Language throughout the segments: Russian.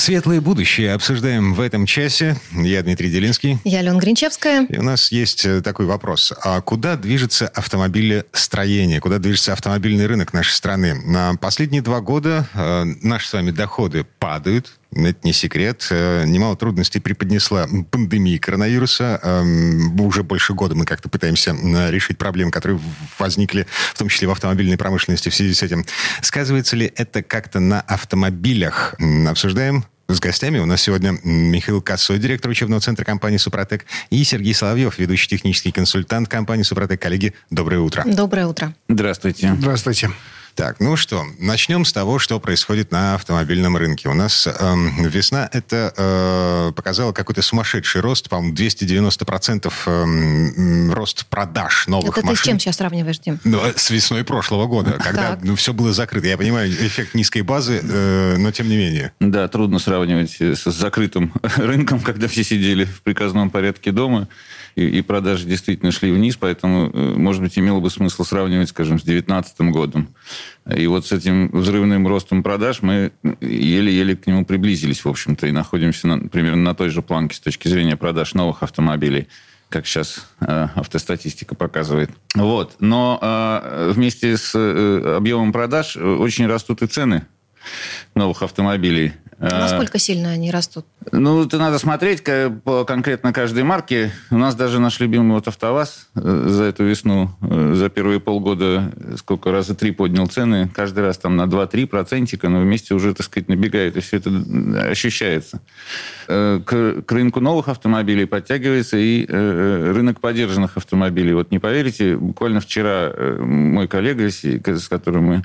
Светлое будущее обсуждаем в этом часе. Я Дмитрий Делинский. Я Алена Гринчевская. И у нас есть э, такой вопрос. А куда движется автомобилестроение? Куда движется автомобильный рынок нашей страны? На последние два года э, наши с вами доходы падают. Это не секрет. Э, Немало трудностей преподнесла пандемия коронавируса. Эм, Уже больше года мы как-то пытаемся э, решить проблемы, которые возникли, в том числе в автомобильной промышленности в связи с этим. Сказывается ли это как-то на автомобилях? Обсуждаем с гостями. У нас сегодня Михаил Косой, директор учебного центра компании «Супротек», и Сергей Соловьев, ведущий технический консультант компании «Супротек». Коллеги, доброе утро. Доброе утро. Здравствуйте. Здравствуйте. Так, ну что, начнем с того, что происходит на автомобильном рынке. У нас эм, весна это э, показала какой-то сумасшедший рост, по-моему, 290% эм, м, рост продаж новых Это ты машин. с чем сейчас сравниваешь, Дим? Ну, э, с весной прошлого года, когда ну, все было закрыто. Я понимаю, эффект низкой базы, э, но тем не менее. Да, трудно сравнивать э, с закрытым рынком, когда все сидели в приказном порядке дома, и, и продажи действительно шли вниз, поэтому, э, может быть, имело бы смысл сравнивать, скажем, с 2019 годом. И вот с этим взрывным ростом продаж мы еле-еле к нему приблизились, в общем-то, и находимся на, примерно на той же планке с точки зрения продаж новых автомобилей как сейчас э, автостатистика показывает. Вот. Но э, вместе с э, объемом продаж э, очень растут и цены новых автомобилей. Насколько сильно они растут? ну, это надо смотреть по конкретно каждой марке. У нас даже наш любимый вот АвтоВАЗ э, за эту весну, э, за первые полгода, э, сколько раза три поднял цены. Каждый раз там на 2-3 процентика, но вместе уже, так сказать, набегает, и все это ощущается. К, к рынку новых автомобилей подтягивается и рынок поддержанных автомобилей. Вот не поверите, буквально вчера мой коллега, с которым мы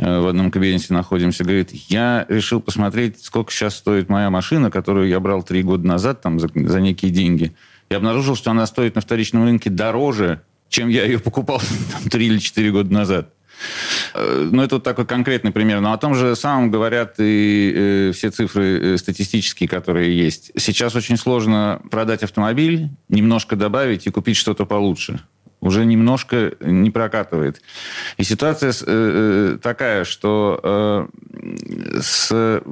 в одном кабинете находимся, говорит, я решил посмотреть, сколько сейчас стоит моя машина, которую я брал три года назад там, за, за некие деньги. Я обнаружил, что она стоит на вторичном рынке дороже, чем я ее покупал три или четыре года назад. Э, Ну, это вот такой конкретный пример. Но о том же самом говорят и э, все цифры э, статистические, которые есть. Сейчас очень сложно продать автомобиль, немножко добавить и купить что-то получше. Уже немножко не прокатывает. И ситуация э, э, такая, что э, с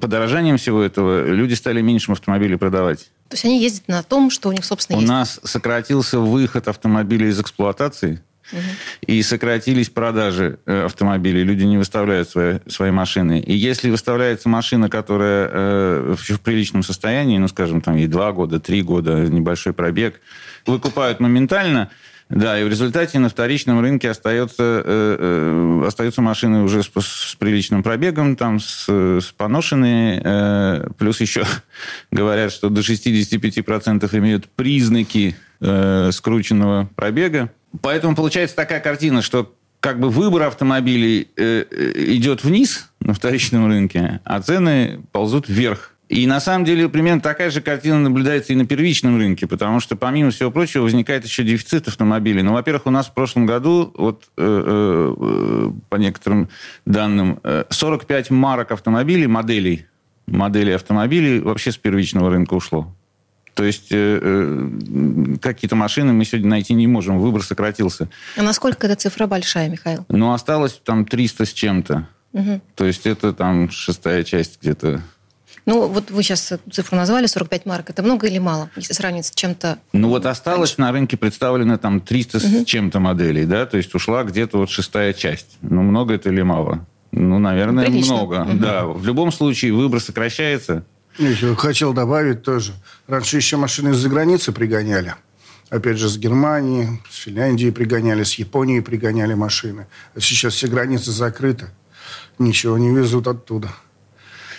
подорожанием всего этого люди стали меньше автомобилей продавать. То есть они ездят на том, что у них, собственно, У есть. нас сократился выход автомобилей из эксплуатации, и сократились продажи автомобилей. Люди не выставляют свои, свои машины. И если выставляется машина, которая э, в, в приличном состоянии, ну, скажем, там ей два года, три года, небольшой пробег, выкупают моментально, да, и в результате на вторичном рынке остается, э, э, остаются машины уже с, с приличным пробегом, там, с, с поношенные, э, плюс еще говорят, что до 65% имеют признаки э, скрученного пробега. Поэтому получается такая картина, что как бы выбор автомобилей э, э, идет вниз на вторичном рынке, а цены ползут вверх. И на самом деле примерно такая же картина наблюдается и на первичном рынке, потому что, помимо всего прочего, возникает еще дефицит автомобилей. Ну, во-первых, у нас в прошлом году, вот э, э, э, по некоторым данным, э, 45 марок автомобилей, моделей, моделей автомобилей вообще с первичного рынка ушло. То есть э, э, какие-то машины мы сегодня найти не можем, выбор сократился. А насколько эта цифра большая, Михаил? Но осталось там 300 с чем-то. Мгм. То есть это там шестая часть где-то. Ну, вот вы сейчас цифру назвали, 45 марок. Это много или мало, если сравнивать с чем-то? Ну вот осталось на рынке представлено там 300 с чем-то моделей, да, то есть ушла где-то вот шестая часть. Ну много это или мало? Ну, наверное, Прилично. много. Да, в любом случае выбор сокращается. Еще хотел добавить тоже. Раньше еще машины из-за границы пригоняли. Опять же, с Германии, с Финляндии пригоняли, с Японии пригоняли машины. А сейчас все границы закрыты. Ничего не везут оттуда.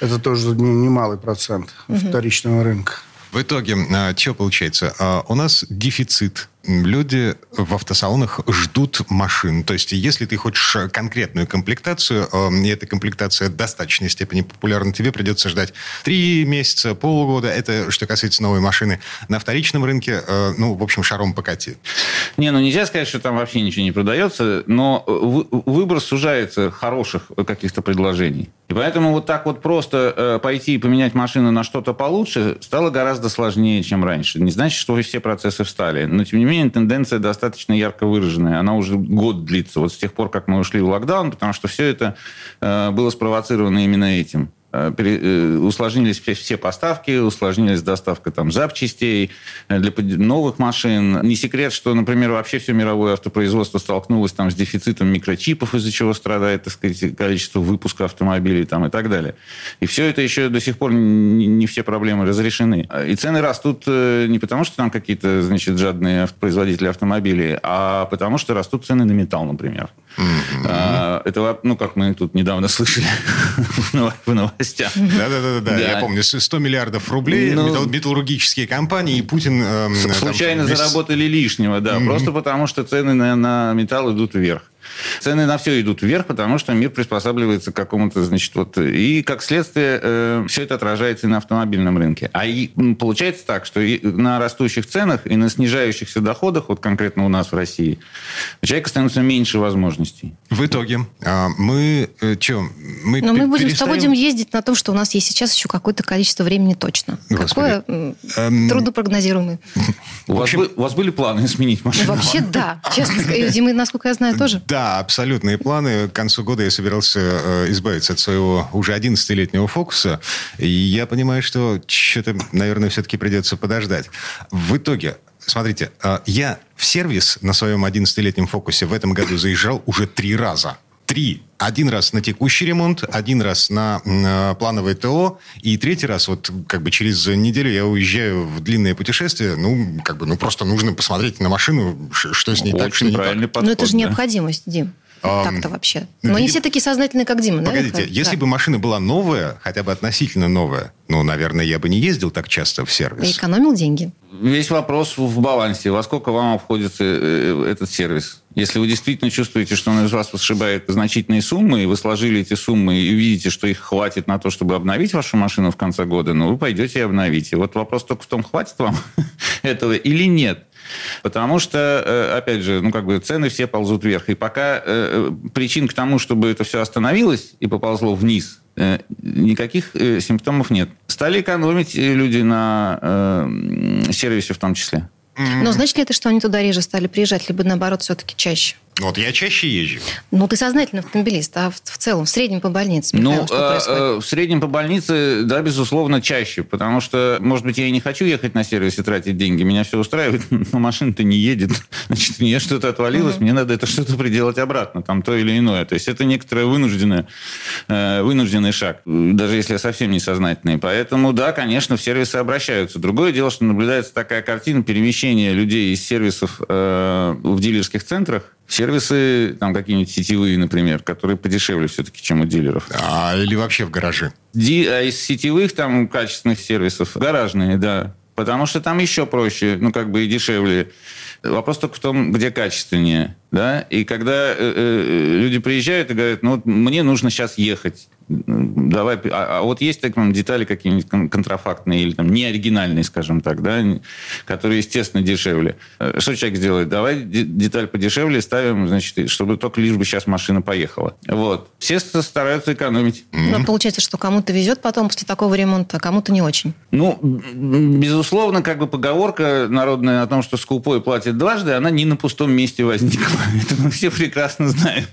Это тоже не- немалый процент вторичного рынка. В итоге, что получается? А, У нас дефицит люди в автосалонах ждут машин. То есть, если ты хочешь конкретную комплектацию, э, и эта комплектация в достаточной степени популярна, тебе придется ждать три месяца, полгода. Это что касается новой машины. На вторичном рынке, э, ну, в общем, шаром покати. Не, ну нельзя сказать, что там вообще ничего не продается, но выбор сужается хороших каких-то предложений. И поэтому вот так вот просто э, пойти и поменять машину на что-то получше стало гораздо сложнее, чем раньше. Не значит, что все процессы встали. Но, тем не менее, тенденция достаточно ярко выраженная. Она уже год длится, вот с тех пор, как мы ушли в локдаун, потому что все это э, было спровоцировано именно этим. Э, э, усложнились все поставки, усложнилась доставка там запчастей э, для новых машин. Не секрет, что, например, вообще все мировое автопроизводство столкнулось там с дефицитом микрочипов, из-за чего страдает, так сказать, количество выпуска автомобилей там и так далее. И все это еще до сих пор не все проблемы разрешены. И цены растут не потому, что там какие-то, значит, жадные производители автомобилей, а потому что растут цены на металл, например. Mm-hmm. Это, ну, как мы тут недавно слышали в новостях. Да-да-да, я помню, 100 миллиардов рублей, ну, металлургические компании, и Путин... Эм, случайно заработали лишнего, да, просто потому что цены на металл идут вверх. Цены на все идут вверх, потому что мир приспосабливается к какому-то, значит, вот... И, как следствие, э, все это отражается и на автомобильном рынке. А и, получается так, что и на растущих ценах и на снижающихся доходах, вот конкретно у нас в России, у человека становится меньше возможностей. В итоге а, мы... Э, что? Мы Но мы будем перестаем... с тобой будем ездить на том, что у нас есть сейчас еще какое-то количество времени точно. Господи. Какое эм... труднопрогнозируемое. У, вас, у вас были планы сменить машину? Вообще да. Честно сказать, Дима, насколько я знаю, тоже. Да, абсолютные планы. К концу года я собирался э, избавиться от своего уже 11-летнего фокуса. И я понимаю, что что-то, наверное, все-таки придется подождать. В итоге, смотрите, э, я в сервис на своем 11-летнем фокусе в этом году заезжал уже три раза. Три. Один раз на текущий ремонт, один раз на э, плановое ТО, и третий раз, вот как бы через неделю я уезжаю в длинное путешествие. Ну, как бы, ну просто нужно посмотреть на машину, что с ней Очень так, что не так. Подход, Но это же необходимость, Дим. Так-то вообще. Но не все такие сознательные, как Дима, Погодите, если бы машина была новая, хотя бы относительно новая, ну, наверное, я бы не ездил так часто в сервис. И экономил деньги. Весь вопрос в балансе. Во сколько вам обходится э, этот сервис? Если вы действительно чувствуете, что он из вас сшибает значительные суммы, и вы сложили эти суммы и видите, что их хватит на то, чтобы обновить вашу машину в конце года, ну, вы пойдете и обновите. Вот вопрос только в том, хватит вам этого или нет. Потому что, э, опять же, ну, как бы цены все ползут вверх. И пока э, э, причин к тому, чтобы это все остановилось и поползло вниз, никаких симптомов нет. Стали экономить люди на сервисе в том числе. Но значит ли это, что они туда реже стали приезжать, либо наоборот все-таки чаще? Вот я чаще езжу. Ну, ты сознательный автомобилист, а в, в целом, в среднем по больнице, ну, что э? Э, в среднем по больнице, да, безусловно, чаще, потому что, может быть, я и не хочу ехать на сервис и тратить деньги, меня все устраивает, но машина-то не едет, значит, мне что-то отвалилось, угу. мне надо это что-то приделать обратно, там то или иное. То есть это некоторое вынужденное, э, вынужденный шаг, даже если я совсем несознательный. Поэтому, да, конечно, в сервисы обращаются. Другое дело, что наблюдается такая картина перемещения людей из сервисов э, в дилерских центрах, Сервисы, там какие-нибудь сетевые, например, которые подешевле все-таки, чем у дилеров. А, или вообще в гараже? Ди, а из сетевых там качественных сервисов гаражные, да. Потому что там еще проще, ну, как бы и дешевле. Вопрос только в том, где качественнее. Да? И когда э, э, люди приезжают и говорят, ну, вот мне нужно сейчас ехать давай, а, а вот есть так, детали какие-нибудь контрафактные или там неоригинальные, скажем так, да, которые, естественно, дешевле. Э, что человек сделает? Давай деталь подешевле ставим, значит, чтобы только лишь бы сейчас машина поехала. Вот. Все стараются экономить. Но получается, что кому-то везет потом после такого ремонта, а кому-то не очень. Ну, безусловно, как бы поговорка народная о том, что скупой платит дважды, она не на пустом месте возникла. Это мы все прекрасно знаем.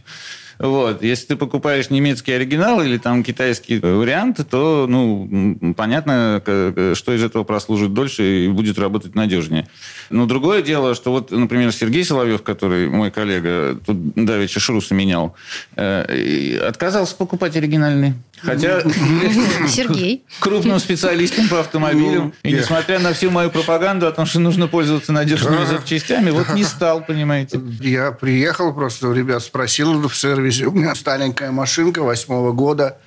Вот. Если ты покупаешь немецкий оригинал или там китайский вариант, то, ну, понятно, что из этого прослужит дольше и будет работать надежнее. Но другое дело, что вот, например, Сергей Соловьев, который мой коллега, тут давеча шрусы менял, э, отказался покупать оригинальный. Хотя Сергей. крупным специалистом по автомобилям. Ну, и несмотря на всю мою пропаганду о том, что нужно пользоваться надежными запчастями, вот не стал, понимаете. Я приехал просто, у ребят спросил в сервисе. У меня старенькая машинка восьмого года.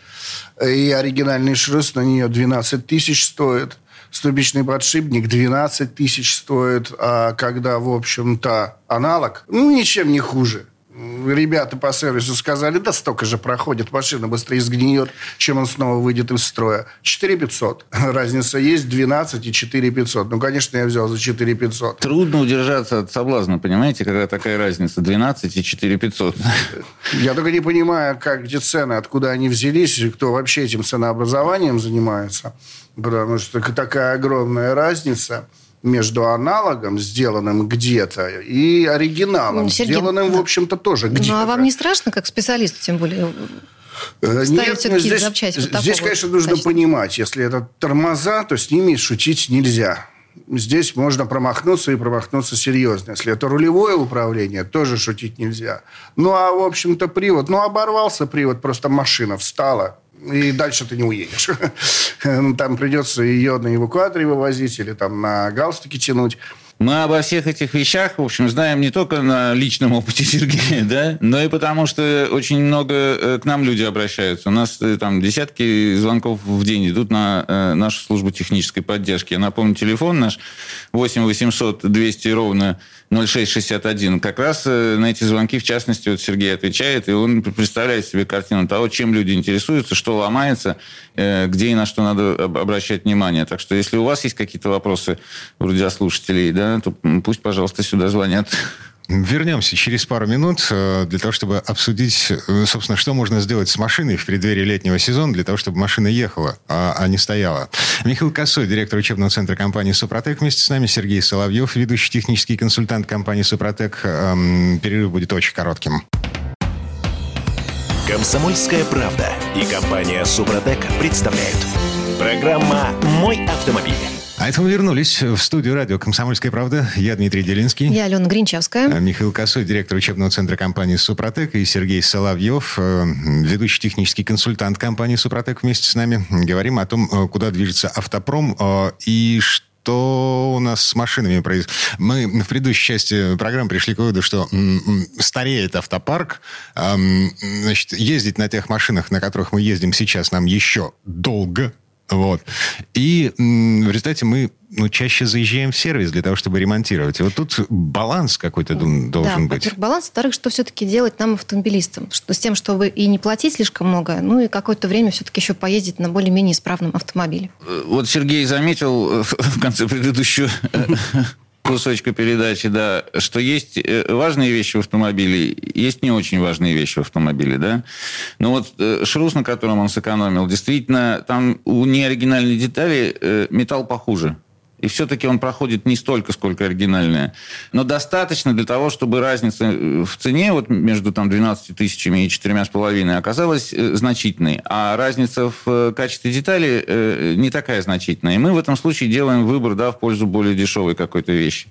И оригинальный шрус на нее 12 тысяч стоит. ступичный подшипник 12 тысяч стоит, а когда, в общем-то, аналог, ну, ничем не хуже ребята по сервису сказали, да столько же проходит, машина быстрее сгниет, чем он снова выйдет из строя. 4 500. Разница есть 12 и 4 500. Ну, конечно, я взял за 4 500. Трудно удержаться от соблазна, понимаете, какая такая разница? 12 и 4 500. Я только не понимаю, как эти цены, откуда они взялись, и кто вообще этим ценообразованием занимается. Потому что такая огромная разница – между аналогом, сделанным где-то, и оригиналом, Сергей, сделанным, да. в общем-то, тоже где-то. Ну, а вам не страшно, как специалисту, тем более, э, Нет, здесь, здесь конечно, нужно качества. понимать, если это тормоза, то с ними шутить нельзя. Здесь можно промахнуться и промахнуться серьезно. Если это рулевое управление, тоже шутить нельзя. Ну, а, в общем-то, привод. Ну, оборвался привод, просто машина встала и дальше ты не уедешь. Там придется ее на эвакуаторе вывозить или там на галстуке тянуть. Мы обо всех этих вещах, в общем, знаем не только на личном опыте Сергея, да, но и потому, что очень много э, к нам люди обращаются. У нас э, там десятки звонков в день идут на э, нашу службу технической поддержки. Я напомню, телефон наш 8 800 200 ровно 0661. Как раз на эти звонки, в частности, вот Сергей отвечает, и он представляет себе картину того, чем люди интересуются, что ломается, где и на что надо обращать внимание. Так что, если у вас есть какие-то вопросы у радиослушателей, да, то пусть, пожалуйста, сюда звонят. Вернемся через пару минут э, для того, чтобы обсудить, э, собственно, что можно сделать с машиной в преддверии летнего сезона для того, чтобы машина ехала, а, а не стояла. Михаил Косой, директор учебного центра компании «Супротек». Вместе с нами Сергей Соловьев, ведущий технический консультант компании «Супротек». Эм, перерыв будет очень коротким. Комсомольская правда и компания «Супротек» представляют. Программа «Мой автомобиль». А это мы вернулись в студию радио «Комсомольская правда». Я Дмитрий Делинский. Я Алена Гринчевская. А Михаил Косой, директор учебного центра компании «Супротек». И Сергей Соловьев, э, ведущий технический консультант компании «Супротек» вместе с нами. Говорим о том, э, куда движется автопром э, и что что у нас с машинами происходит. Мы в предыдущей части программы пришли к выводу, что стареет автопарк. Значит, ездить на тех машинах, на которых мы ездим сейчас, нам еще долго вот. И в результате мы ну, чаще заезжаем в сервис для того, чтобы ремонтировать. И вот тут баланс какой-то должен да, быть. баланс. Во-вторых, что все-таки делать нам, автомобилистам? Что, с тем, чтобы и не платить слишком много, ну и какое-то время все-таки еще поездить на более-менее исправном автомобиле. Вот Сергей заметил в конце предыдущего кусочка передачи, да, что есть э, важные вещи в автомобиле, есть не очень важные вещи в автомобиле, да. Но вот э, шрус, на котором он сэкономил, действительно, там у неоригинальной детали э, металл похуже. И все-таки он проходит не столько, сколько оригинальная. Но достаточно для того, чтобы разница э, в цене вот между там, 12 тысячами и 4,5 оказалась э, значительной. А разница в э, качестве детали не такая значительная. И мы в этом случае делаем выбор да, в пользу более дешевой какой-то вещи.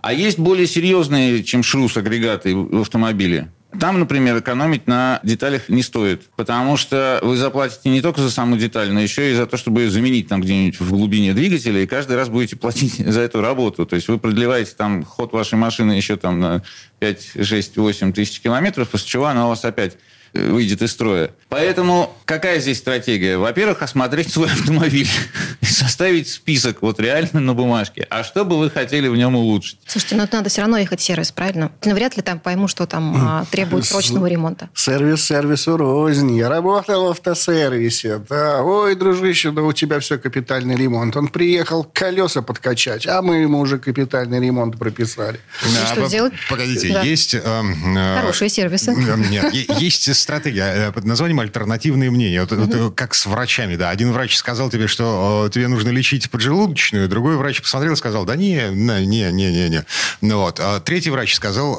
А есть более серьезные, чем шрус агрегаты в автомобиле. Там, например, экономить на деталях не стоит, потому что вы заплатите не только за саму деталь, но еще и за то, чтобы ее заменить там где-нибудь в глубине двигателя, и каждый раз будете платить за эту работу. То есть вы продлеваете там ход вашей машины еще там на 5, 6, 8 тысяч километров, после чего она у вас опять выйдет из строя. Поэтому какая здесь стратегия? Во-первых, осмотреть свой автомобиль и составить список вот реально на бумажке. А что бы вы хотели в нем улучшить? Слушайте, ну это надо все равно ехать в сервис, правильно? Ну, вряд ли там пойму, что там а, требует срочного ремонта. Сервис сервису рознь. Я работал в автосервисе. Да. Ой, дружище, да у тебя все капитальный ремонт. Он приехал колеса подкачать, а мы ему уже капитальный ремонт прописали. Да, что делать? Погодите, да. есть... Э, э, Хорошие сервисы. Нет, есть стратегия под названием альтернативные мнения. Вот, вот, как с врачами, да. Один врач сказал тебе, что тебе нужно лечить поджелудочную, другой врач посмотрел и сказал, да не, не, не, не, не. Ну, вот. А третий врач сказал,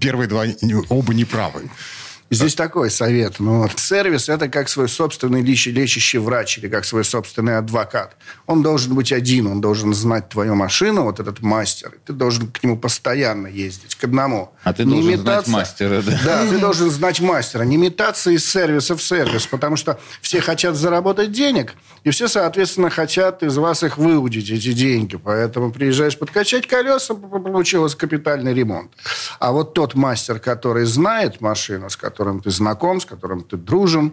первые два оба неправы. Здесь такой совет. Ну, сервис – это как свой собственный лечащий врач или как свой собственный адвокат. Он должен быть один, он должен знать твою машину, вот этот мастер. Ты должен к нему постоянно ездить, к одному. А ты не должен метаться. знать мастера, да? Да, ты должен знать мастера. Не метаться из сервиса в сервис, потому что все хотят заработать денег, и все, соответственно, хотят из вас их выудить, эти деньги. Поэтому приезжаешь подкачать колеса, получилось капитальный ремонт. А вот тот мастер, который знает машину, с которым которым ты знаком, с которым ты дружен,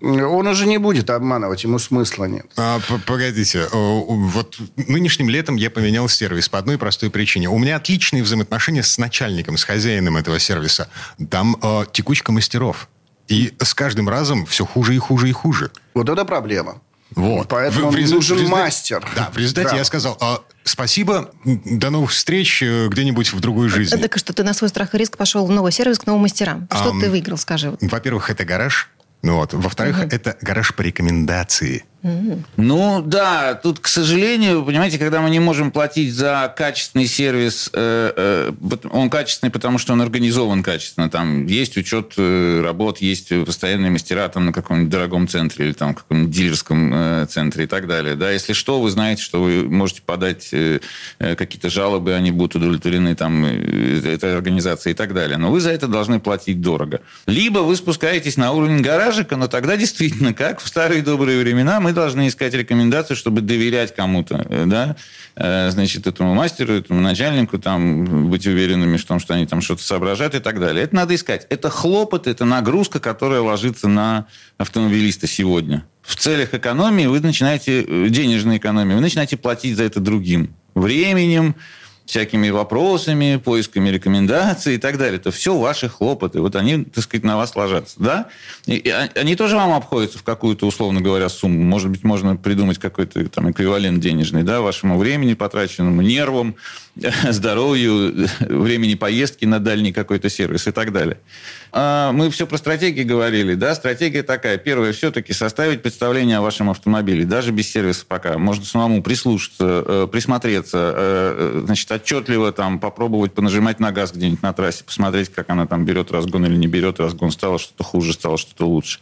он уже не будет обманывать, ему смысла нет. А, погодите, вот нынешним летом я поменял сервис по одной простой причине. У меня отличные взаимоотношения с начальником, с хозяином этого сервиса. Там э, текучка мастеров. И с каждым разом все хуже и хуже и хуже. Вот это проблема. Вот. Поэтому в, в нужен в мастер. Да, в результате да. я сказал, а, спасибо, до новых встреч э, где-нибудь в другой жизни. Так что ты на свой страх и риск пошел в новый сервис к новым мастерам. Что а, ты выиграл, скажи? Во-первых, это гараж. Ну вот. Во-вторых, угу. это гараж по рекомендации. Ну да, тут, к сожалению, понимаете, когда мы не можем платить за качественный сервис, э, э, он качественный, потому что он организован качественно. Там есть учет э, работ, есть постоянные мастера там на каком-нибудь дорогом центре или там каком-нибудь дилерском центре и так далее. Да, если что, вы знаете, что вы можете подать какие-то жалобы, они будут удовлетворены там этой организацией и так далее. Но вы за это должны платить дорого. Либо вы спускаетесь на уровень гаражика, но тогда действительно, как в старые добрые времена, мы должны искать рекомендацию, чтобы доверять кому-то, э, да, э, значит, этому мастеру, этому начальнику, там, быть уверенными в том, что они там что-то соображают и так далее. Это надо искать. Это хлопот, это нагрузка, которая ложится на автомобилиста сегодня. В целях экономии вы начинаете, э, денежной экономии, вы начинаете платить за это другим. Временем, всякими вопросами, поисками рекомендаций и так далее. Это все ваши хлопоты. Вот они, так сказать, на вас ложатся. Да? И, и они тоже вам обходятся в какую-то, условно говоря, сумму. Может быть, можно придумать какой-то там эквивалент денежный, да, вашему времени потраченному, нервам, здоровью, времени поездки на дальний какой-то сервис и так далее. А, мы все про стратегии говорили, да, стратегия такая. Первое, все-таки составить представление о вашем автомобиле, даже без сервиса пока. Можно самому прислушаться, э, присмотреться, э, значит, отчетливо там попробовать понажимать на газ где-нибудь на трассе, посмотреть, как она там берет разгон или не берет разгон, стало что-то хуже, стало что-то лучше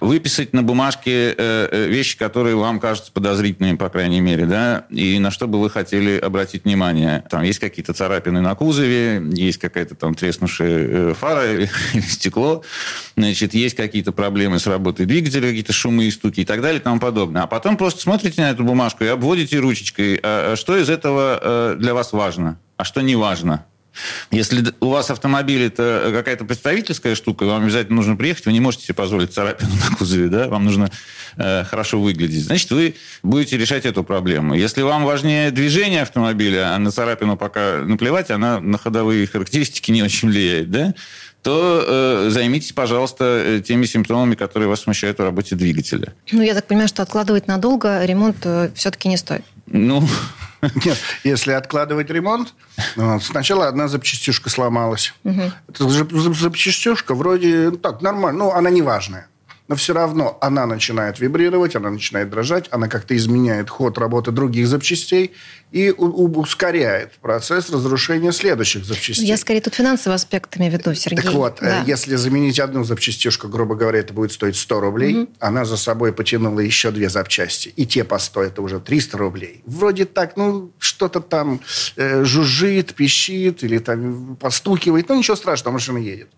выписать на бумажке э, э, вещи, которые вам кажутся подозрительными, по крайней мере, да, и на что бы вы хотели обратить внимание. Там есть какие-то царапины на кузове, есть какая-то там треснувшая э, фара или, стекло, значит, есть какие-то проблемы с работой двигателя, какие-то шумы и стуки и так далее и тому подобное. А потом просто смотрите на эту бумажку и обводите ручечкой, а, а что из этого для вас важно, а что не важно. Если у вас автомобиль это какая-то представительская штука, вам обязательно нужно приехать, вы не можете себе позволить царапину на кузове, да, вам нужно э, хорошо выглядеть. Значит, вы будете решать эту проблему. Если вам важнее движение автомобиля, а на царапину пока наплевать, она на ходовые характеристики не очень влияет, да, то э, займитесь, пожалуйста, э, теми симптомами, которые вас смущают в работе двигателя. Ну, я так понимаю, что откладывать надолго ремонт э, все-таки не стоит. Ну, нет, если откладывать ремонт, ну, сначала одна запчастюшка сломалась. Угу. Эта запчастюшка вроде ну, так, нормально, ну, она не важная но все равно она начинает вибрировать, она начинает дрожать, она как-то изменяет ход работы других запчастей и ускоряет процесс разрушения следующих запчастей. Я скорее тут финансовый аспект имею в виду, Сергей. Так вот, э, да. если заменить одну запчастишку, грубо говоря, это будет стоить 100 рублей, угу. она за собой потянула еще две запчасти, и те по 100, это уже 300 рублей. Вроде так, ну, что-то там э, жужжит, пищит или там постукивает, ну, ничего страшного, машина едет.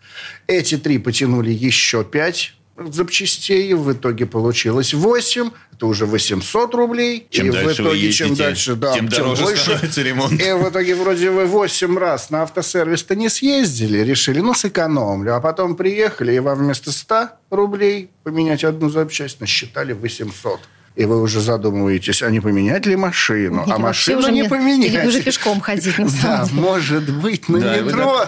Эти три потянули еще 5 запчастей. В итоге получилось 8. Это уже 800 рублей. Чем и дальше в итоге, вы чем дальше, да, тем, тем дороже больше. становится ремонт. И в итоге вроде вы 8 раз на автосервис-то не съездили. Решили, ну, сэкономлю. А потом приехали, и вам вместо 100 рублей поменять одну запчасть насчитали 800 и вы уже задумываетесь, а не поменять ли машину? Или а машину уже не поменять. Или уже пешком ходить, на самом Да, деле. может быть, на да, метро.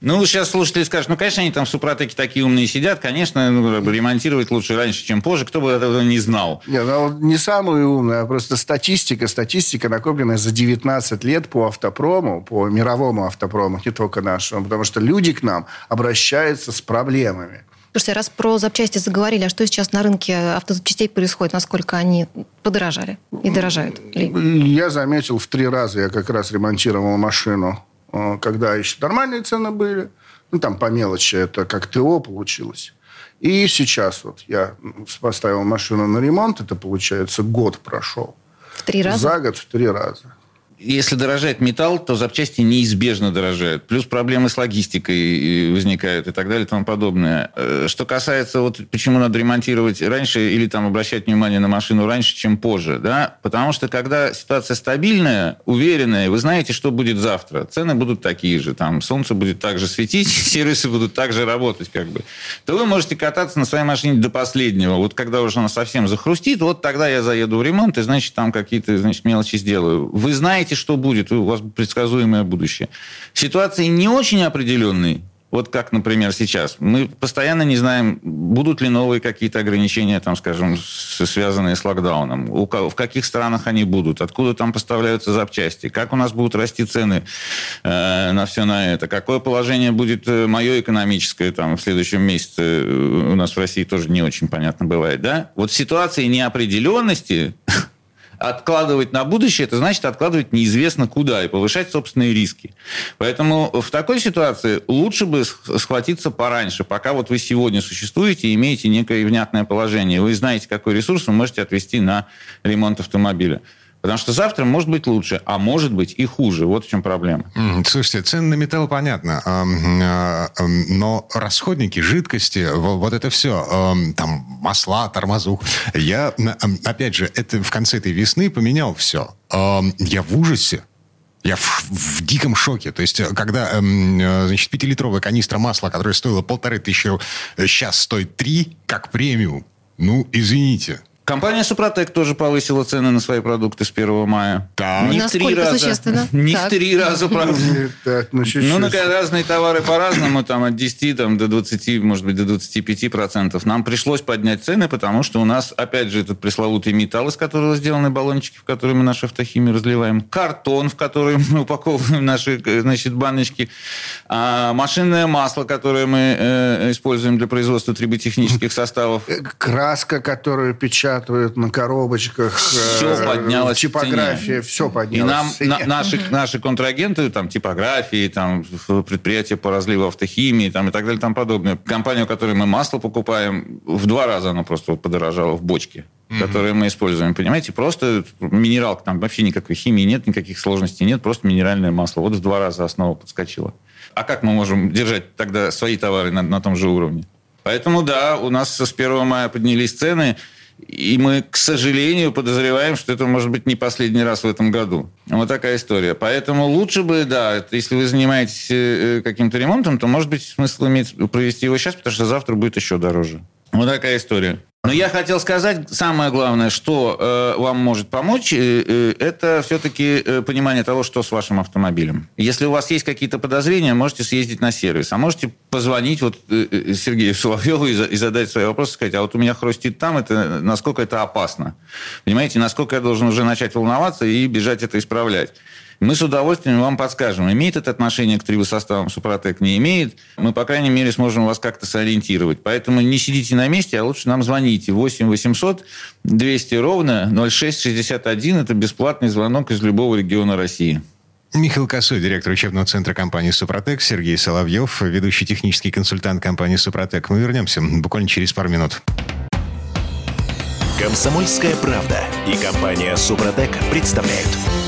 Ну, сейчас слушатели скажут, ну, конечно, они там в Супротеке такие умные сидят, конечно, ну, ремонтировать лучше раньше, чем позже, кто бы этого не знал. Не, ну, не самые умные, а просто статистика, статистика, накопленная за 19 лет по автопрому, по мировому автопрому, не только нашему, потому что люди к нам обращаются с проблемами. Слушайте, раз про запчасти заговорили, а что сейчас на рынке автозапчастей происходит? Насколько они подорожали и дорожают? Я заметил в три раза, я как раз ремонтировал машину когда еще нормальные цены были. Ну, там по мелочи это как ТО получилось. И сейчас вот я поставил машину на ремонт, это, получается, год прошел. В три раза? За год в три раза. Если дорожает металл, то запчасти неизбежно дорожают. Плюс проблемы с логистикой возникают и так далее и тому подобное. Э, что касается вот почему надо ремонтировать раньше или там обращать внимание на машину раньше, чем позже, да, потому что когда ситуация стабильная, уверенная, вы знаете, что будет завтра. Цены будут такие же, там солнце будет также светить, сервисы будут также работать, как бы. То вы можете кататься на своей машине до последнего. Вот когда уже она совсем захрустит, вот тогда я заеду в ремонт и, значит, там какие-то, значит, мелочи сделаю. Вы знаете, что будет, у вас предсказуемое будущее. Ситуации не очень определенные, вот как, например, сейчас. Мы постоянно не знаем, будут ли новые какие-то ограничения, там, скажем, связанные с локдауном. В каких странах они будут, откуда там поставляются запчасти, как у нас будут расти цены э, на все на это, какое положение будет э, мое экономическое там, в следующем месяце. Э, у нас в России тоже не очень понятно бывает. Да? Вот ситуации неопределенности откладывать на будущее, это значит откладывать неизвестно куда и повышать собственные риски. Поэтому в такой ситуации лучше бы схватиться пораньше, пока вот вы сегодня существуете и имеете некое внятное положение. Вы знаете, какой ресурс вы можете отвести на ремонт автомобиля. Потому что завтра может быть лучше, а может быть и хуже. Вот в чем проблема. Слушайте, цены на металл понятно. А, но расходники, жидкости, вот это все, там масла, тормозух. Я, опять же, это в конце этой весны поменял все. Я в ужасе. Я в, в диком шоке. То есть, когда э, значит, пятилитровая канистра масла, которая стоила полторы тысячи, сейчас э, стоит три, как премиум. Ну, извините. Компания «Супротек» тоже повысила цены на свои продукты с 1 мая. Так. Не Насколько в три раза. Не так. в три раза, правда. Ну, ну на разные товары по-разному, там от 10 там, до 20, может быть, до 25 процентов. Нам пришлось поднять цены, потому что у нас, опять же, этот пресловутый металл, из которого сделаны баллончики, в которые мы наши автохимии разливаем, картон, в который мы упаковываем наши, значит, баночки, а машинное масло, которое мы э, используем для производства триботехнических составов. Краска, которую печатают печатают на коробочках. Все э, поднялось Типография, все поднялось. И нам на, наши, наши контрагенты, там, типографии, там, предприятия по разливу автохимии, там, и так далее, там подобное. Компания, у которой мы масло покупаем, в два раза оно просто вот подорожало в бочке mm-hmm. которые мы используем, понимаете? Просто минералка, там вообще никакой химии нет, никаких сложностей нет, просто минеральное масло. Вот в два раза основа подскочила. А как мы можем держать тогда свои товары на, на том же уровне? Поэтому, да, у нас с 1 мая поднялись цены. И мы, к сожалению, подозреваем, что это может быть не последний раз в этом году. Вот такая история. Поэтому лучше бы, да, если вы занимаетесь э, каким-то ремонтом, то, может быть, смысл иметь провести его сейчас, потому что завтра будет еще дороже. Вот такая история. Но я хотел сказать, самое главное, что э, вам может помочь, э, э, это все-таки э, понимание того, что с вашим автомобилем. Если у вас есть какие-то подозрения, можете съездить на сервис, а можете позвонить вот э, э Сергею Соловьеву и, и задать свои вопросы, сказать, а вот у меня хрустит там, это насколько это опасно. Понимаете, насколько я должен уже начать волноваться и бежать это исправлять. Мы с удовольствием вам подскажем, имеет это отношение к трибосоставам Супротек, не имеет. Мы, по крайней мере, сможем вас как-то сориентировать. Поэтому не сидите на месте, а лучше нам звоните. 8 800 200 ровно 0661. Это бесплатный звонок из любого региона России. Михаил Косой, директор учебного центра компании «Супротек», Сергей Соловьев, ведущий технический консультант компании «Супротек». Мы вернемся буквально через пару минут. Комсомольская правда и компания «Супротек» представляют –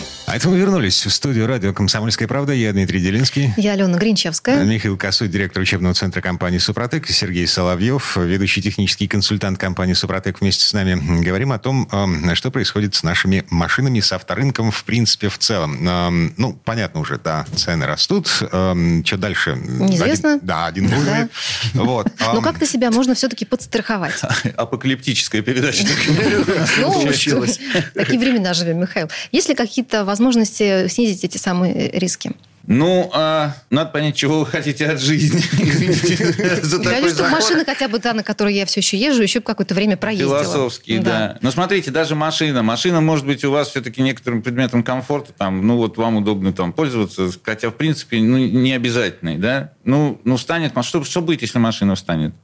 А это мы вернулись в студию радио «Комсомольская правда». Я Дмитрий Делинский. Я Алена Гринчевская. Михаил Косой, директор учебного центра компании «Супротек». Сергей Соловьев, ведущий технический консультант компании «Супротек». Вместе с нами говорим о том, эм, что происходит с нашими машинами, с авторынком, в принципе, в целом. Эм, ну, понятно уже, да, цены растут. Эм, что дальше? Неизвестно. Один, да, один будет. Вот. Но как-то себя можно все-таки подстраховать. Апокалиптическая передача. Ну, такие времена живем, Михаил. Есть ли какие-то возможности возможности снизить эти самые риски? Ну, а, надо понять, чего вы хотите от жизни. Я вижу, что машина хотя бы та, на которой я все еще езжу, еще какое-то время проездила. Философский, да. Но смотрите, даже машина. Машина может быть у вас все-таки некоторым предметом комфорта. Там, ну, вот вам удобно там пользоваться, хотя, в принципе, ну, не обязательный, да? Ну, ну станет, что, что будет, если машина встанет?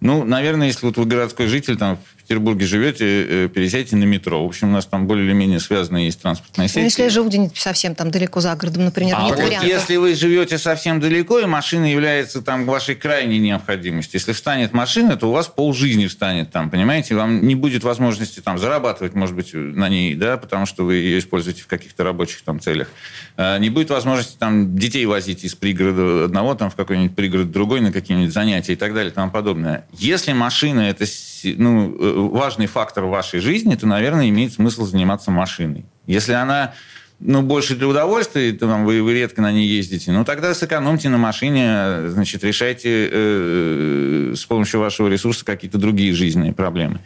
Ну, наверное, если вот вы городской житель, там, Петербурге живете, пересядьте на метро. В общем, у нас там более или менее связанная есть транспортная сеть. Ну, если я живу где-нибудь совсем там далеко за городом, например, а нет вот вариантов. если вы живете совсем далеко, и машина является там вашей крайней необходимостью, если встанет машина, то у вас полжизни встанет там, понимаете? Вам не будет возможности там зарабатывать, может быть, на ней, да, потому что вы ее используете в каких-то рабочих там целях. А, не будет возможности там детей возить из пригорода одного там в какой-нибудь пригород другой на какие-нибудь занятия и так далее и тому подобное. Если машина это ну, э, важный фактор в вашей жизни, то, наверное, имеет смысл заниматься машиной. Если она ну, больше для удовольствия, там, вы, вы редко на ней ездите, ну, тогда сэкономьте на машине, значит, решайте э, с помощью вашего ресурса какие-то другие жизненные проблемы.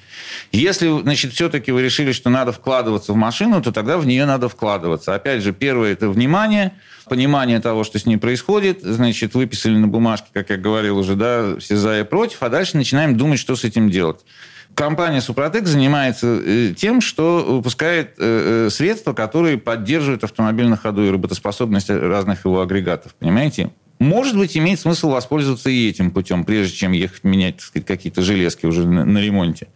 Если, значит, все-таки вы решили, что надо вкладываться в машину, то тогда в нее надо вкладываться. Опять же, первое – это внимание, понимание того, что с ней происходит, значит, выписали на бумажке, как я говорил уже, да, все за и против, а дальше начинаем думать, что с этим делать компания Супротек занимается э, тем, что выпускает э, э, средства, которые поддерживают автомобиль на ходу и работоспособность разных его агрегатов. Понимаете? Может быть, имеет смысл воспользоваться и этим путем, прежде чем ехать менять сказать, какие-то железки уже на, на ремонте.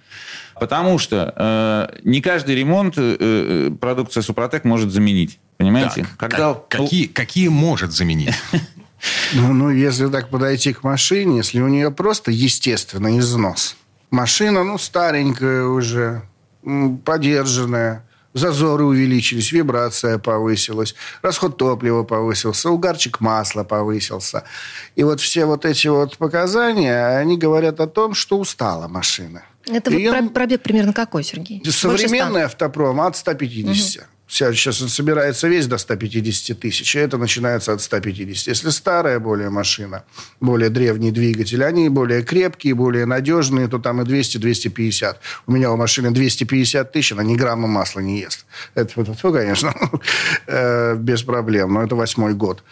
Потому что э, не каждый ремонт э, продукция Супротек может заменить. Понимаете? Так, Когда... какие, какие может заменить? Ну, ну, если так подойти к машине, если у нее просто естественный износ – Машина, ну, старенькая уже, подержанная. Зазоры увеличились, вибрация повысилась, расход топлива повысился, угарчик масла повысился. И вот все вот эти вот показания, они говорят о том, что устала машина. Это Ее... вот пробег примерно какой, Сергей? Современный автопром от 150. Угу. Сейчас он собирается весь до 150 тысяч, и это начинается от 150. Если старая более машина, более древний двигатель, они более крепкие, более надежные, то там и 200-250. У меня у машины 250 тысяч, она ни грамма масла не ест. Это, это конечно, э, без проблем, но это восьмой год.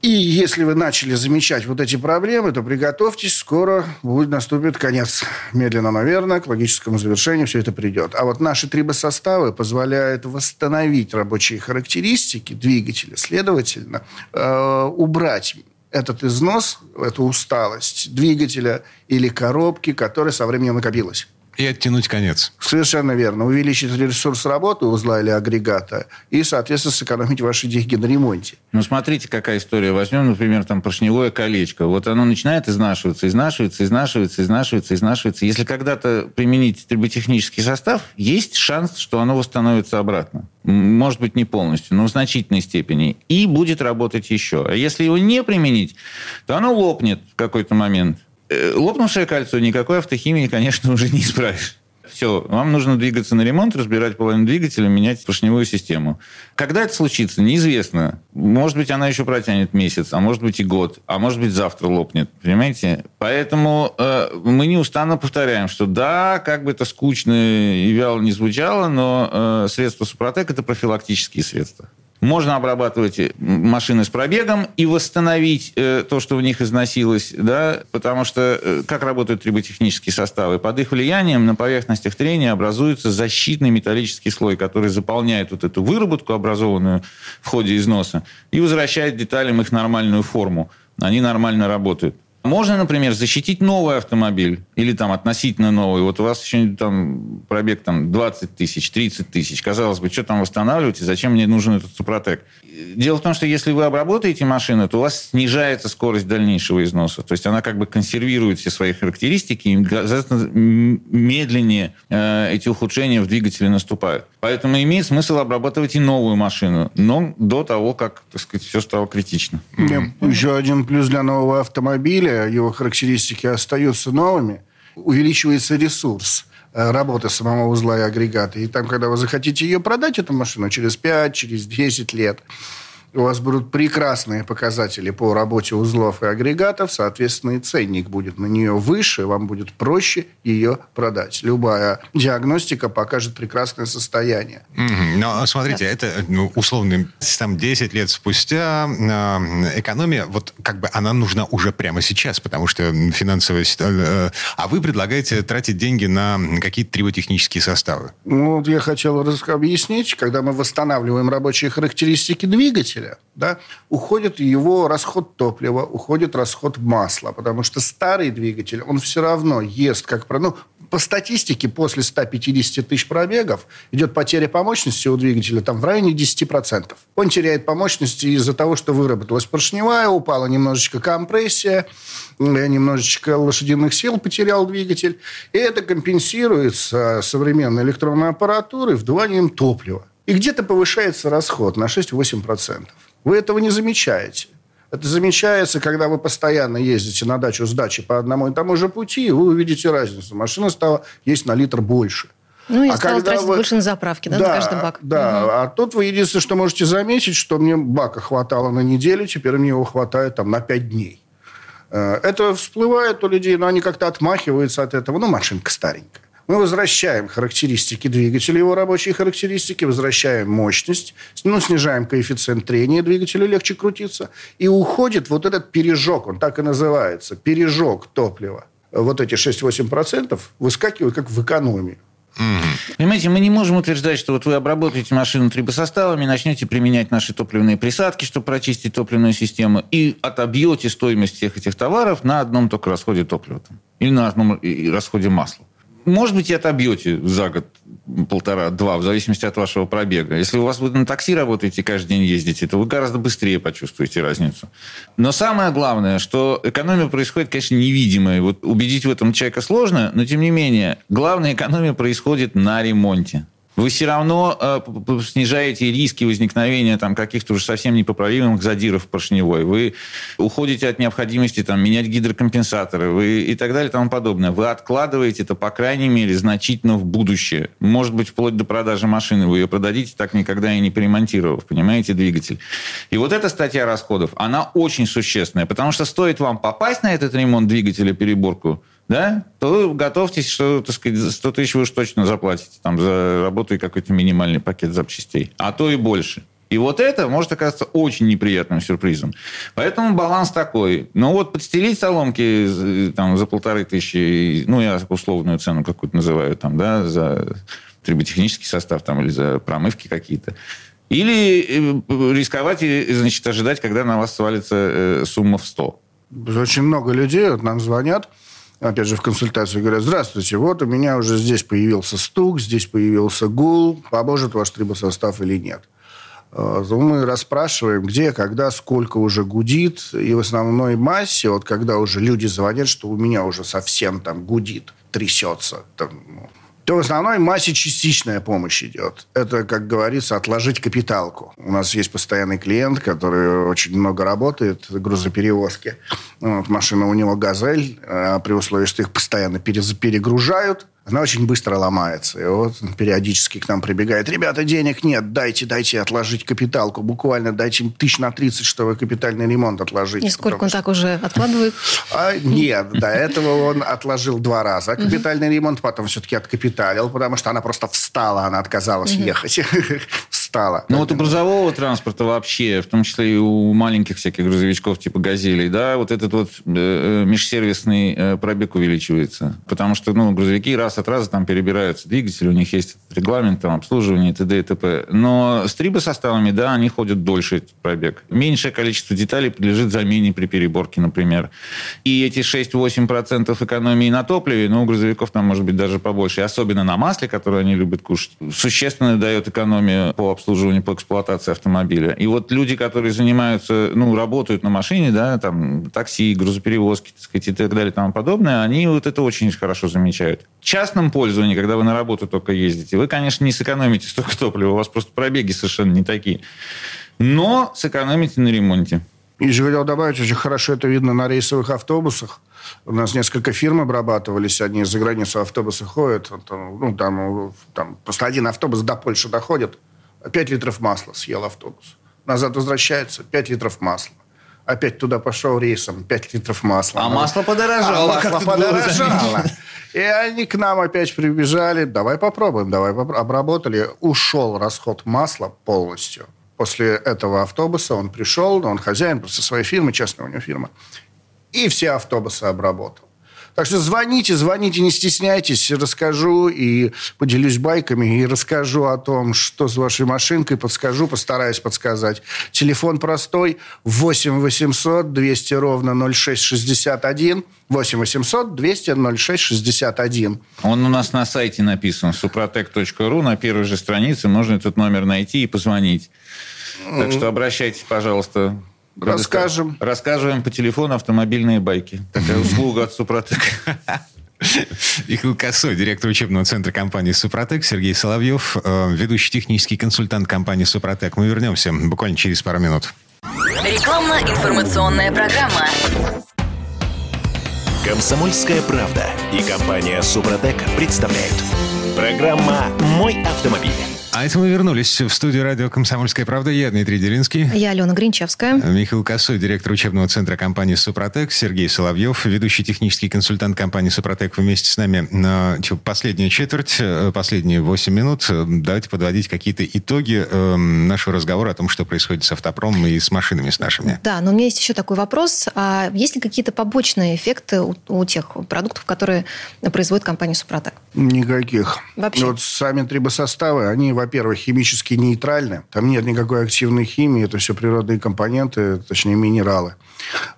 И если вы начали замечать вот эти проблемы, то приготовьтесь, скоро будет наступит конец. Медленно, наверное, к логическому завершению все это придет. А вот наши трибосоставы позволяют восстановить рабочие характеристики двигателя, следовательно, э, убрать этот износ, эту усталость двигателя или коробки, которая со временем накопилась. И оттянуть конец. Совершенно верно. Увеличить ресурс работы узла или агрегата и, соответственно, сэкономить ваши деньги на ремонте. Ну, смотрите, какая история. Возьмем, например, там поршневое колечко. Вот оно начинает изнашиваться, изнашиваться, изнашиваться, изнашиваться, изнашиваться. Если когда-то применить триботехнический состав, есть шанс, что оно восстановится обратно. Может быть, не полностью, но в значительной степени. И будет работать еще. А если его не применить, то оно лопнет в какой-то момент лопнувшее кольцо никакой автохимии, конечно, уже не исправишь. Все, вам нужно двигаться на ремонт, разбирать половину двигателя, менять поршневую систему. Когда это случится, неизвестно. Может быть, она еще протянет месяц, а может быть и год, а может быть завтра лопнет. Понимаете? Поэтому э, мы неустанно повторяем, что да, как бы это скучно и вяло не звучало, но э, средства Супротек – это профилактические средства. Можно обрабатывать машины с пробегом и восстановить э, то, что в них износилось, да, потому что э, как работают триботехнические составы? Под их влиянием на поверхностях трения образуется защитный металлический слой, который заполняет вот эту выработку, образованную в ходе износа, и возвращает деталям их нормальную форму. Они нормально работают. Можно, например, защитить новый автомобиль или там относительно новый. Вот у вас еще там пробег там 20 тысяч, 30 тысяч. Казалось бы, что там восстанавливать и зачем мне нужен этот Супротек? Дело в том, что если вы обработаете машину, то у вас снижается скорость дальнейшего износа. То есть она как бы консервирует все свои характеристики, и медленнее э, эти ухудшения в двигателе наступают. Поэтому имеет смысл обрабатывать и новую машину, но до того, как, так сказать, все стало критично. Нет, еще один плюс для нового автомобиля, его характеристики остаются новыми, увеличивается ресурс э, работы самого узла и агрегата. И там, когда вы захотите ее продать, эту машину, через 5, через 10 лет, у вас будут прекрасные показатели по работе узлов и агрегатов, соответственно, и ценник будет на нее выше, вам будет проще ее продать. Любая диагностика покажет прекрасное состояние. Mm-hmm. Но смотрите, да. это ну, условно там 10 лет спустя э, экономия, вот как бы она нужна уже прямо сейчас, потому что финансовая ситуация... Э, а вы предлагаете тратить деньги на какие-то триботехнические составы? Ну, вот я хотел объяснить, когда мы восстанавливаем рабочие характеристики двигателя, двигателя, да, уходит его расход топлива, уходит расход масла, потому что старый двигатель, он все равно ест, как... Ну, по статистике, после 150 тысяч пробегов идет потеря по мощности у двигателя там в районе 10%. Он теряет по мощности из-за того, что выработалась поршневая, упала немножечко компрессия, немножечко лошадиных сил потерял двигатель. И это компенсируется современной электронной аппаратурой вдуванием топлива. И где-то повышается расход на 6-8%. Вы этого не замечаете. Это замечается, когда вы постоянно ездите на дачу с дачи по одному и тому же пути, и вы увидите разницу. Машина стала есть на литр больше. Ну, и а стало тратить вы... больше на заправки, да, да, на каждый бак. Да, угу. а тут вы единственное, что можете заметить, что мне бака хватало на неделю, теперь мне его хватает там на 5 дней. Э, это всплывает у людей, но они как-то отмахиваются от этого. Ну, машинка старенькая. Мы возвращаем характеристики двигателя, его рабочие характеристики, возвращаем мощность, ну, снижаем коэффициент трения, двигателю легче крутиться. И уходит вот этот пережог, он так и называется, пережог топлива. Вот эти 6-8% выскакивают как в экономию. Mm-hmm. Понимаете, мы не можем утверждать, что вот вы обработаете машину трибосоставами, начнете применять наши топливные присадки, чтобы прочистить топливную систему, и отобьете стоимость всех этих товаров на одном только расходе топлива. Там, или на одном расходе масла. Может быть, и отобьете за год полтора-два, в зависимости от вашего пробега. Если у вас вы на такси работаете, каждый день ездите, то вы гораздо быстрее почувствуете разницу. Но самое главное, что экономия происходит, конечно, невидимая. Вот убедить в этом человека сложно, но тем не менее, главная экономия происходит на ремонте вы все равно э, снижаете риски возникновения там, каких-то уже совсем непоправимых задиров поршневой. Вы уходите от необходимости там, менять гидрокомпенсаторы вы, и так далее и тому подобное. Вы откладываете это, по крайней мере, значительно в будущее. Может быть, вплоть до продажи машины. Вы ее продадите так никогда и не поремонтировав, понимаете, двигатель. И вот эта статья расходов, она очень существенная, потому что стоит вам попасть на этот ремонт двигателя, переборку, да, то готовьтесь, что, так сказать, 100 тысяч вы уж точно заплатите там, за работу и какой-то минимальный пакет запчастей. А то и больше. И вот это может оказаться очень неприятным сюрпризом. Поэтому баланс такой. Но вот подстелить соломки там, за полторы тысячи, ну, я условную цену какую-то называю, там, да, за триботехнический состав там, или за промывки какие-то. Или э, рисковать и, значит, ожидать, когда на вас свалится э, сумма в 100. Очень много людей вот нам звонят, опять же, в консультацию говорят, здравствуйте, вот у меня уже здесь появился стук, здесь появился гул, поможет ваш трибосостав или нет. Э, мы расспрашиваем, где, когда, сколько уже гудит. И в основной массе, вот когда уже люди звонят, что у меня уже совсем там гудит, трясется, там, то в основной массе частичная помощь идет. Это, как говорится, отложить капиталку. У нас есть постоянный клиент, который очень много работает в грузоперевозке. Вот, машина у него «Газель», а при условии, что их постоянно перегружают – она очень быстро ломается. И вот периодически к нам прибегает, ребята, денег нет, дайте, дайте отложить капиталку, буквально дайте им тысяч на 30, чтобы капитальный ремонт отложить. И сколько он что... так уже откладывает? А, нет, до этого он отложил два раза капитальный ремонт, потом все-таки откапиталил, потому что она просто встала, она отказалась ехать. стало. Ну вот у грузового транспорта вообще, в том числе и у маленьких всяких грузовичков типа «Газелей», да, вот этот вот э, э, межсервисный э, пробег увеличивается. Потому что, ну, грузовики раз от раза там перебираются двигатели, у них есть регламент, там, обслуживание, т.д. и т.п. Но с трибосоставами, да, они ходят дольше этот пробег. Меньшее количество деталей подлежит замене при переборке, например. И эти 6-8% экономии на топливе, ну, у грузовиков там может быть даже побольше. И особенно на масле, которое они любят кушать, существенно дает экономию по обслуживанию, по эксплуатации автомобиля. И вот люди, которые занимаются, ну, работают на машине, да, там, такси, грузоперевозки, так сказать, и так далее и тому подобное, они вот это очень хорошо замечают. В частном пользовании, когда вы на работу только ездите, вы, конечно, не сэкономите столько топлива, у вас просто пробеги совершенно не такие. Но сэкономите на ремонте. И же хотел добавить, очень хорошо это видно на рейсовых автобусах. У нас несколько фирм обрабатывались, одни за границу автобусы ходят, там, ну, там, там просто один автобус до Польши доходит, 5 литров масла съел автобус. Назад возвращается, 5 литров масла. Опять туда пошел рейсом, 5 литров масла. А масло подорожало. А масло подорожало. И они к нам опять прибежали. Давай попробуем, давай попробуем. Обработали. Ушел расход масла полностью. После этого автобуса он пришел, он хозяин просто своей фирмы, частная у него фирма. И все автобусы обработал. Так что звоните, звоните, не стесняйтесь. Расскажу и поделюсь байками, и расскажу о том, что с вашей машинкой, подскажу, постараюсь подсказать. Телефон простой 8 800 200 ровно 0661. 8 800 200 0661. Он у нас на сайте написан, suprotec.ru, на первой же странице можно этот номер найти и позвонить. Так что обращайтесь, пожалуйста. Расскажем. Рассказываем по телефону автомобильные байки. Такая услуга от Супротек. Михаил Косой, директор учебного центра компании «Супротек», Сергей Соловьев, э, ведущий технический консультант компании «Супротек». Мы вернемся буквально через пару минут. Рекламно-информационная программа. Комсомольская правда и компания «Супротек» представляют. Программа «Мой автомобиль». А это мы вернулись в студию радио «Комсомольская правда». Я Дмитрий Делинский. Я Алена Гринчевская. Михаил Косой, директор учебного центра компании «Супротек». Сергей Соловьев, ведущий технический консультант компании «Супротек». Вместе с нами на последнюю четверть, э, последние 8 минут. Давайте подводить какие-то итоги э, нашего разговора о том, что происходит с автопромом и с машинами с нашими. Да, но у меня есть еще такой вопрос. А есть ли какие-то побочные эффекты у, у тех продуктов, которые производит компания «Супротек»? Никаких. Вообще? Вот сами трибосоставы, они, во-первых, химически нейтральны. Там нет никакой активной химии. Это все природные компоненты, точнее, минералы.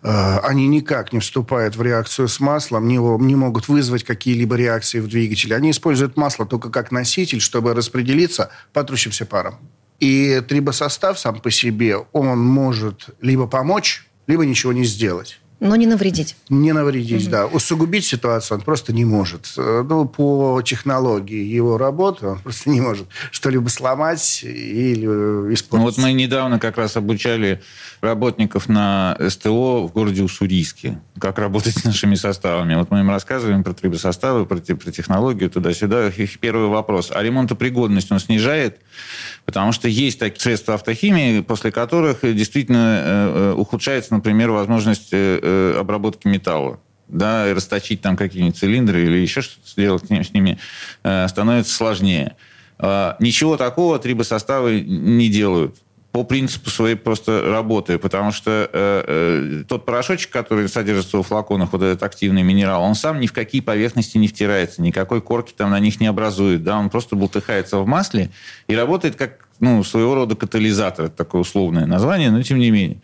Э, Они никак не вступают в реакцию с маслом, не, не могут вызвать какие-либо реакции в двигателе. Они используют масло только как носитель, чтобы распределиться по трущимся парам. И трибосостав сам по себе, он может либо помочь, либо ничего не сделать. Но не навредить. Не навредить, да. Усугубить ситуацию он просто не может. Э, Ну, по технологии его работы он просто не может что-либо сломать или Ну, испортить. вот мы недавно как раз обучали работников на СТО в городе Уссурийске, как работать с нашими составами. Вот мы им рассказываем про трибосоставы, про, про технологию, туда-сюда. Их первый вопрос. А ремонтопригодность он снижает? Потому что есть такие средства автохимии, после которых действительно э, э, ухудшается, например, возможность э, обработки металла да, и расточить там какие-нибудь цилиндры или еще что-то сделать с ним- с ними э, становится сложнее. А, Ничего такого трибосоставы не делают по принципу своей просто работы, потому что э, э, тот порошочек, который содержится во флаконах, вот этот активный минерал, он сам ни в какие поверхности не втирается, никакой корки там на них не образует, да, он просто бултыхается в масле и работает как ну, своего рода катализатор, это такое условное название, но тем не менее.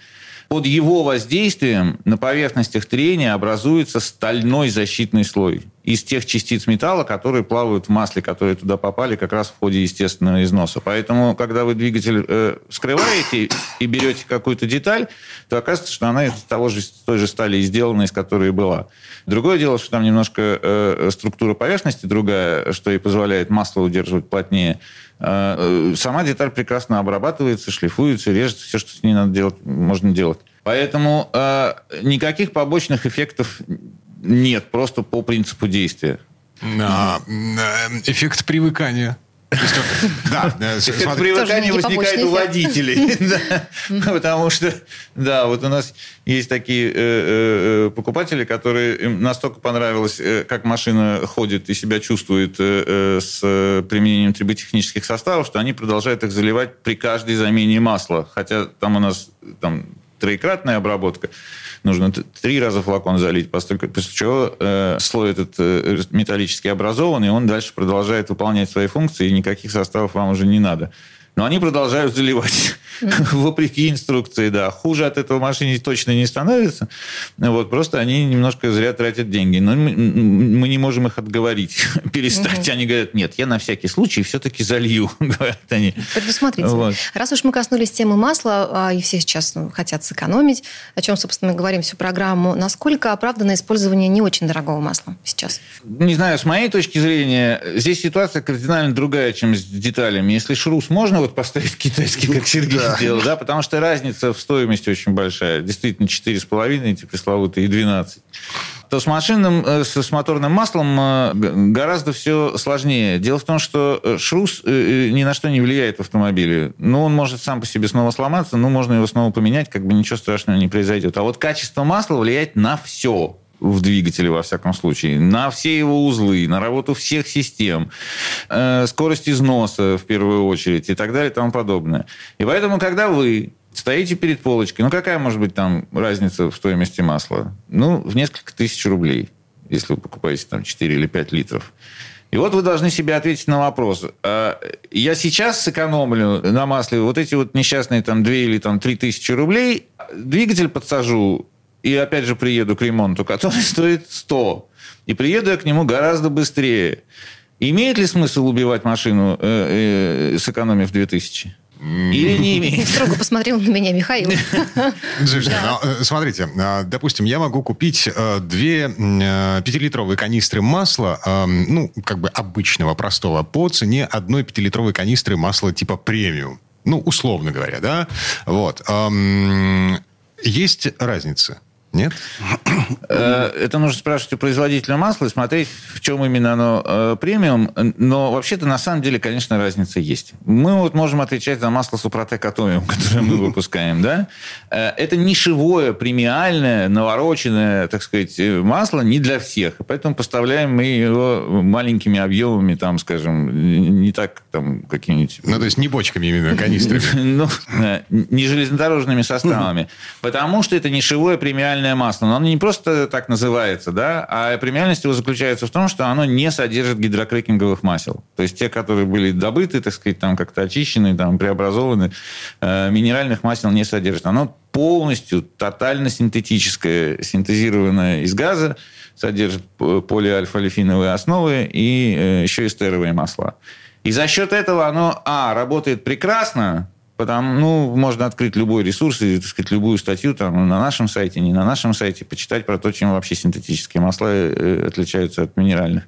Под его воздействием на поверхностях трения образуется стальной защитный слой из тех частиц металла, которые плавают в масле, которые туда попали как раз в ходе естественного износа. Поэтому, когда вы двигатель э, вскрываете и берете какую-то деталь, то оказывается, что она из того же, той же стали сделана, из которой была. Другое дело, что там немножко э, структура поверхности другая, что и позволяет масло удерживать плотнее. Э, э, Сама деталь прекрасно обрабатывается, шлифуется, режется, все, что с ней надо делать, можно делать. Поэтому э, никаких побочных эффектов нет, просто по принципу действия. Э, эффект привыкания. Да, э, некий возникает у водителей. Потому что, да, вот у нас есть такие э, э, покупатели, которые им настолько понравилось, как машина ходит и себя чувствует с применением триботехнических составов, что они продолжают их заливать при каждой замене масла. Хотя там у нас там, троекратная обработка. Нужно три раза флакон залить, постольку- после чего э, слой этот э, металлически образован, и он дальше продолжает выполнять свои функции, и никаких составов вам уже не надо. Но они продолжают заливать. Вопреки инструкции, да. Хуже от этого машине точно не становится. Вот, просто они немножко зря тратят деньги. Но мы, мы не можем их отговорить, перестать. Они говорят, нет, я на всякий случай все-таки залью, говорят они. Предусмотрительно. Вот. Раз уж мы коснулись темы масла, а, и все сейчас ну, хотят сэкономить, о чем, собственно, мы говорим всю программу, насколько оправдано использование не очень дорогого масла сейчас? Не знаю, с моей точки зрения, здесь ситуация кардинально другая, чем с деталями. Если шрус можно вот поставить китайский, как Сергей Да. сделал, да, потому что разница в стоимости очень большая. Действительно, 4,5 эти пресловутые и 12 то с машинным, э, с, моторным маслом э, гораздо все сложнее. Дело в том, что э, шрус ни на что не влияет в автомобиле. Ну, он может сам по себе снова сломаться, ну, можно его снова поменять, как бы ничего страшного не произойдет. А вот качество масла влияет на все в двигателе, во всяком случае, на все его узлы, на работу всех систем, э, скорость износа в первую очередь и так далее и тому подобное. И поэтому, когда вы стоите перед полочкой, ну какая может быть там разница в стоимости масла? Ну, в несколько тысяч рублей. если вы покупаете там 4 или 5 литров. И вот вы должны себе ответить на вопрос. А, я сейчас сэкономлю на масле вот эти вот несчастные там 2 или там 3 тысячи рублей, двигатель подсажу и опять же приеду к ремонту, который стоит 100. И приеду я к нему гораздо быстрее. Имеет ли смысл убивать машину, э, э, сэкономив 2000? Или не имеет? Строго посмотрел на меня Михаил. Слушайте, ну, э, смотрите, э, допустим, я могу купить э, две пятилитровые канистры масла, ну, как бы обычного, простого, по цене одной пятилитровой канистры масла типа премиум. Ну, условно говоря, да? Вот. Эм, Есть разница? Нет? Э, Это нужно спрашивать у производителя масла и смотреть, в чем именно оно э, премиум. Но вообще-то, на самом деле, конечно, разница есть. Мы вот можем отвечать за масло Супротек Атомиум, которое мы выпускаем, да? Э, Это нишевое, премиальное, навороченное, так сказать, масло не для всех. Поэтому поставляем мы его маленькими объемами, там, скажем, не так, там, какими-нибудь Ну, то есть не бочками именно, канистрами. ну, не железнодорожными составами. Потому что это нишевое премиальное масло. Но оно не просто так называется, да, а премиальность его заключается в том, что оно не содержит гидрокрекинговых масел. То есть те, которые были добыты, так сказать, там как-то очищены, там, преобразованы, э, минеральных масел не содержит. Оно полностью, тотально синтетическое, синтезированное из газа, содержит п- полиальфа-олефиновые основы и э, еще эстеровые масла. И за счет этого оно, а, работает прекрасно, потому, ну, можно открыть любой ресурс и, так сказать, любую статью там на нашем сайте, не на нашем сайте, почитать про то, чем вообще синтетические масла э, отличаются от минеральных.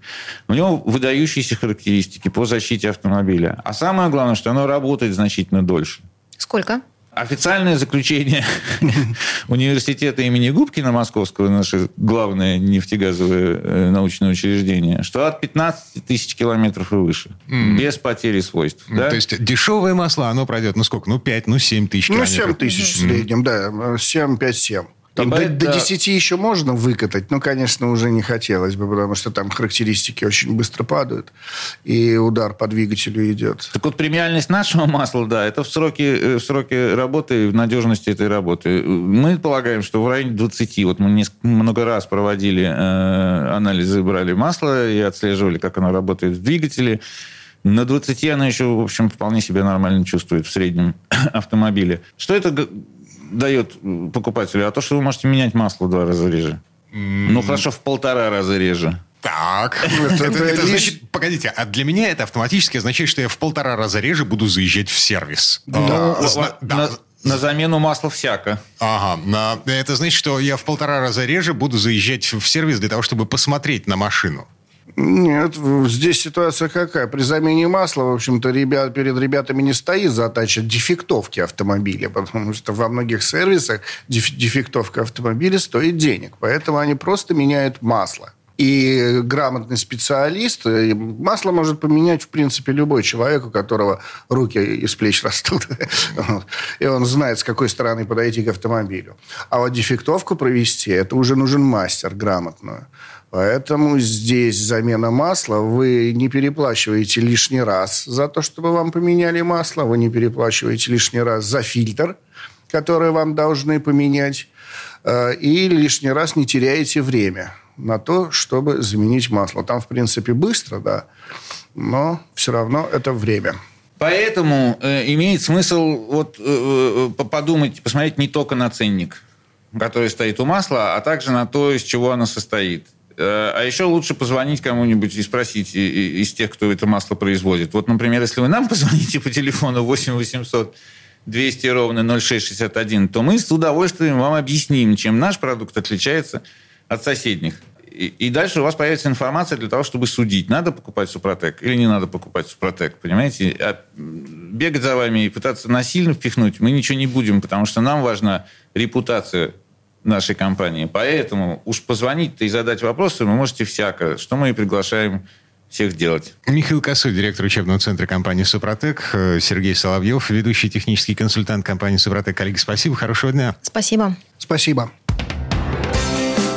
У него выдающиеся характеристики по защите автомобиля. А самое главное, что оно работает значительно дольше. Сколько? Официальное заключение университета имени Губкина Московского, наше главное нефтегазовое э, научное учреждение, что от 15 тысяч километров и выше. Без потери свойств. Ну, да? То есть дешевое масло, оно пройдет, ну сколько? Ну 5, ну 7 тысяч Ну, километров. 7 тысяч в среднем, да. 7, 5, 7. Там до, поэт- до да. 10 еще можно выкатать, но, конечно, уже не хотелось бы, потому что там характеристики очень быстро падают, и удар по двигателю идет. Так вот, премиальность нашего масла, да, это в сроке, э, в сроке работы и в надежности этой работы. Мы полагаем, что в районе 20. Вот мы много раз проводили э, анализы, брали масло и отслеживали, как оно работает в двигателе. На 20 она еще, в общем, вполне себя нормально чувствует в среднем автомобиле. Что это дает покупателю? А то, что вы можете менять масло в два раза реже. Ну, хорошо, в полтора раза реже. Так. Это- Это, это значит, погодите, а для меня это автоматически означает, что я в полтора раза реже буду заезжать в сервис. А, Ну, зна- да. на, на замену масла всяко. Ага, на- это значит, что я в полтора раза реже буду заезжать в сервис для того, чтобы посмотреть на машину. Нет, здесь ситуация какая? При замене масла, в общем-то, ребят, перед ребятами не стоит задача дефектовки автомобиля, потому что во многих сервисах деф- дефектовка автомобиля стоит денег. Поэтому они просто меняют масло. И грамотный специалист э, масло может поменять, в принципе, любой человек, у которого руки из плеч растут. И он знает, с какой стороны подойти к автомобилю. А вот дефектовку провести, это уже нужен мастер грамотную. Поэтому здесь замена масла. Вы не переплачиваете лишний раз за то, чтобы вам поменяли масло. Вы не переплачиваете лишний раз за фильтр, который вам должны поменять. Э, И лишний раз не теряете время на то, чтобы заменить масло. Там, в принципе, быстро, да, но все равно это время. Поэтому э, имеет смысл вот, э, э, по- подумать, посмотреть не только на ценник, который стоит у масла, а также на то, из чего оно состоит. Э, А еще лучше позвонить кому-нибудь и спросить из тех, кто это масло производит. Вот, например, если вы нам позвоните по телефону 8 800 200 ровно 0661, то мы с удовольствием вам объясним, чем наш продукт отличается от соседних. И, и дальше у вас появится информация для того, чтобы судить, надо покупать Супротек или не надо покупать Супротек, понимаете? А бегать за вами и пытаться насильно впихнуть мы ничего не будем, потому что нам важна репутация нашей компании. Поэтому уж позвонить-то и задать вопросы вы можете всяко, что мы и приглашаем всех делать. Михаил Косой, директор учебного центра компании «Супротек», э, Сергей Соловьев, ведущий технический консультант компании «Супротек». Коллеги, спасибо, хорошего дня. Спасибо. Спасибо.